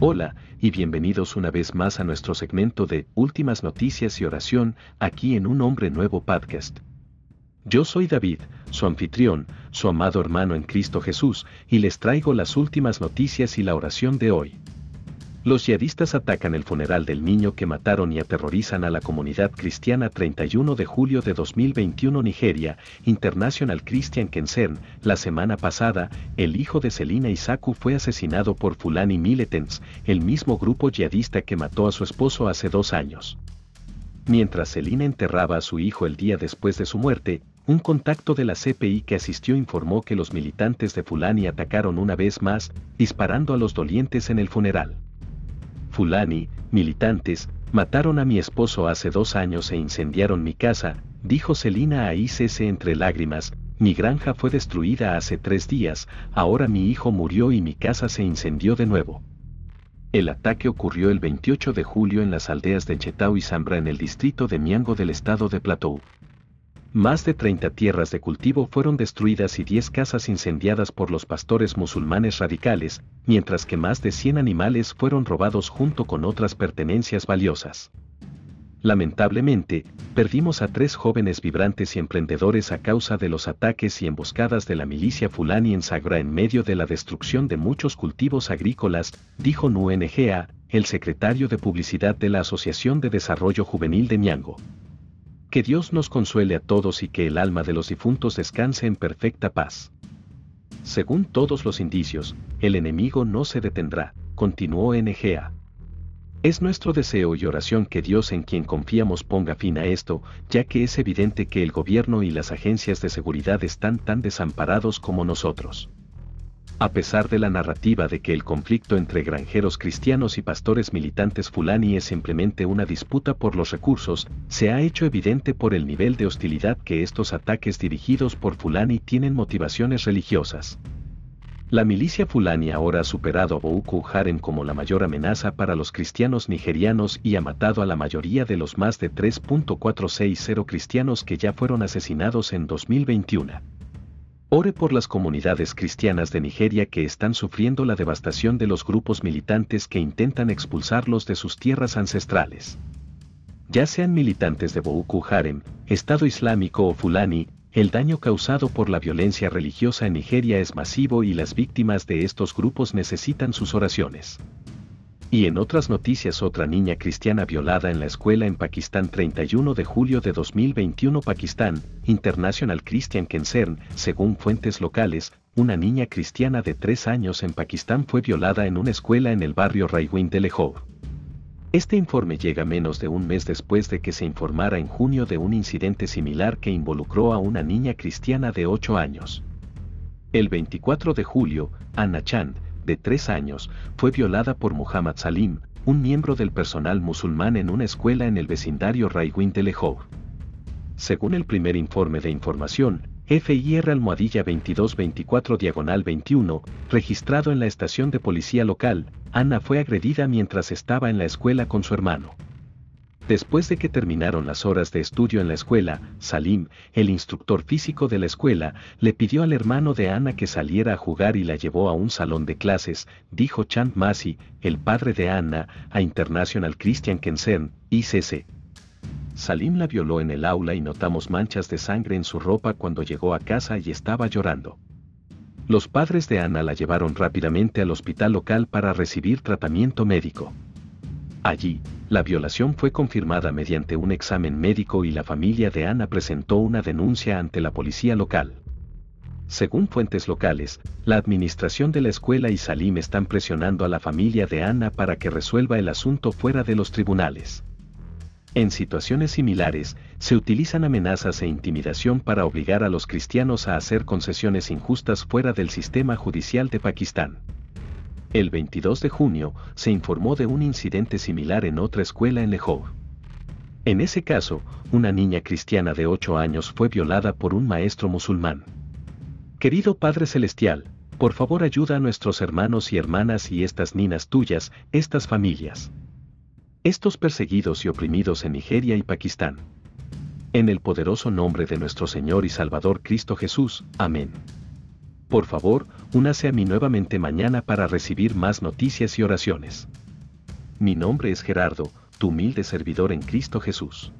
Hola, y bienvenidos una vez más a nuestro segmento de Últimas Noticias y Oración, aquí en Un Hombre Nuevo Podcast. Yo soy David, su anfitrión, su amado hermano en Cristo Jesús, y les traigo las últimas noticias y la oración de hoy. Los yihadistas atacan el funeral del niño que mataron y aterrorizan a la comunidad cristiana 31 de julio de 2021 Nigeria, International Christian Concern. La semana pasada, el hijo de Selina Isaku fue asesinado por Fulani Militants, el mismo grupo yihadista que mató a su esposo hace dos años. Mientras Selina enterraba a su hijo el día después de su muerte, un contacto de la CPI que asistió informó que los militantes de Fulani atacaron una vez más, disparando a los dolientes en el funeral. Fulani, militantes, mataron a mi esposo hace dos años e incendiaron mi casa, dijo Celina a ICC entre lágrimas, mi granja fue destruida hace tres días, ahora mi hijo murió y mi casa se incendió de nuevo. El ataque ocurrió el 28 de julio en las aldeas de Chetao y Zambra en el distrito de Miango del estado de Plateau. Más de 30 tierras de cultivo fueron destruidas y 10 casas incendiadas por los pastores musulmanes radicales, mientras que más de 100 animales fueron robados junto con otras pertenencias valiosas. Lamentablemente, perdimos a tres jóvenes vibrantes y emprendedores a causa de los ataques y emboscadas de la milicia fulani en Sagra en medio de la destrucción de muchos cultivos agrícolas, dijo NUNGA, el secretario de publicidad de la Asociación de Desarrollo Juvenil de Miango. Que Dios nos consuele a todos y que el alma de los difuntos descanse en perfecta paz. Según todos los indicios, el enemigo no se detendrá, continuó NGA. Es nuestro deseo y oración que Dios en quien confiamos ponga fin a esto, ya que es evidente que el gobierno y las agencias de seguridad están tan desamparados como nosotros. A pesar de la narrativa de que el conflicto entre granjeros cristianos y pastores militantes fulani es simplemente una disputa por los recursos, se ha hecho evidente por el nivel de hostilidad que estos ataques dirigidos por fulani tienen motivaciones religiosas. La milicia fulani ahora ha superado a Boko Haram como la mayor amenaza para los cristianos nigerianos y ha matado a la mayoría de los más de 3.460 cristianos que ya fueron asesinados en 2021. Ore por las comunidades cristianas de Nigeria que están sufriendo la devastación de los grupos militantes que intentan expulsarlos de sus tierras ancestrales. Ya sean militantes de Boko Haram, Estado Islámico o Fulani, el daño causado por la violencia religiosa en Nigeria es masivo y las víctimas de estos grupos necesitan sus oraciones. Y en otras noticias otra niña cristiana violada en la escuela en Pakistán 31 de julio de 2021 Pakistán, International Christian Concern, según fuentes locales, una niña cristiana de 3 años en Pakistán fue violada en una escuela en el barrio Raiwind de Lahore. Este informe llega menos de un mes después de que se informara en junio de un incidente similar que involucró a una niña cristiana de 8 años. El 24 de julio, Anna Chand, de tres años, fue violada por Muhammad Salim, un miembro del personal musulmán en una escuela en el vecindario Raiwin de Lahore. Según el primer informe de información, FIR Almohadilla 2224 Diagonal 21, registrado en la estación de policía local, Ana fue agredida mientras estaba en la escuela con su hermano. Después de que terminaron las horas de estudio en la escuela, Salim, el instructor físico de la escuela, le pidió al hermano de Ana que saliera a jugar y la llevó a un salón de clases, dijo Chant Masi, el padre de Ana, a International Christian Concern, ICC. Salim la violó en el aula y notamos manchas de sangre en su ropa cuando llegó a casa y estaba llorando. Los padres de Ana la llevaron rápidamente al hospital local para recibir tratamiento médico. Allí, la violación fue confirmada mediante un examen médico y la familia de Ana presentó una denuncia ante la policía local. Según fuentes locales, la administración de la escuela y Salim están presionando a la familia de Ana para que resuelva el asunto fuera de los tribunales. En situaciones similares, se utilizan amenazas e intimidación para obligar a los cristianos a hacer concesiones injustas fuera del sistema judicial de Pakistán. El 22 de junio, se informó de un incidente similar en otra escuela en Lahore. En ese caso, una niña cristiana de 8 años fue violada por un maestro musulmán. Querido Padre Celestial, por favor ayuda a nuestros hermanos y hermanas y estas ninas tuyas, estas familias. Estos perseguidos y oprimidos en Nigeria y Pakistán. En el poderoso nombre de nuestro Señor y Salvador Cristo Jesús. Amén. Por favor, únase a mí nuevamente mañana para recibir más noticias y oraciones. Mi nombre es Gerardo, tu humilde servidor en Cristo Jesús.